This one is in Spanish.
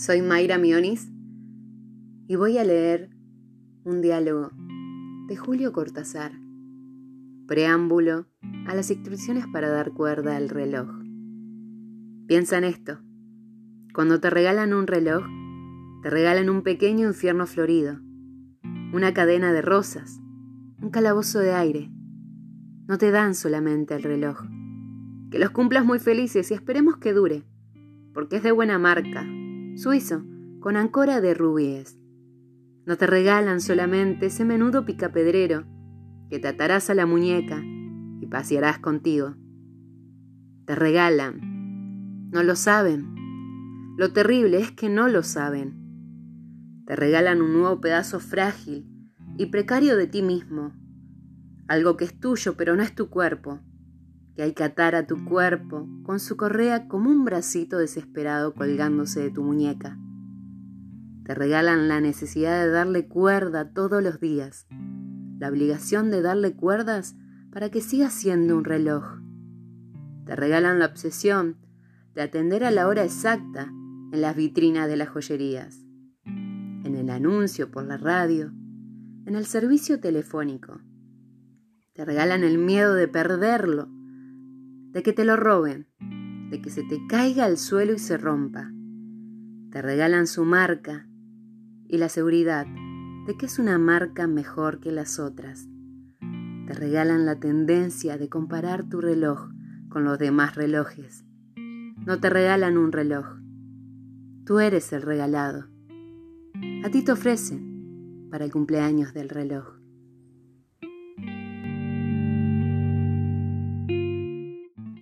Soy Mayra Mionis y voy a leer un diálogo de Julio Cortázar, preámbulo a las instrucciones para dar cuerda al reloj. Piensa en esto. Cuando te regalan un reloj, te regalan un pequeño infierno florido, una cadena de rosas, un calabozo de aire. No te dan solamente el reloj. Que los cumplas muy felices y esperemos que dure, porque es de buena marca, suizo, con ancora de rubíes. No te regalan solamente ese menudo picapedrero que te atarás a la muñeca y pasearás contigo. Te regalan. No lo saben. Lo terrible es que no lo saben. Te regalan un nuevo pedazo frágil y precario de ti mismo. Algo que es tuyo pero no es tu cuerpo que hay que atar a tu cuerpo con su correa como un bracito desesperado colgándose de tu muñeca. Te regalan la necesidad de darle cuerda todos los días, la obligación de darle cuerdas para que siga siendo un reloj. Te regalan la obsesión de atender a la hora exacta en las vitrinas de las joyerías, en el anuncio por la radio, en el servicio telefónico. Te regalan el miedo de perderlo de que te lo roben, de que se te caiga al suelo y se rompa. Te regalan su marca y la seguridad de que es una marca mejor que las otras. Te regalan la tendencia de comparar tu reloj con los demás relojes. No te regalan un reloj. Tú eres el regalado. A ti te ofrecen para el cumpleaños del reloj.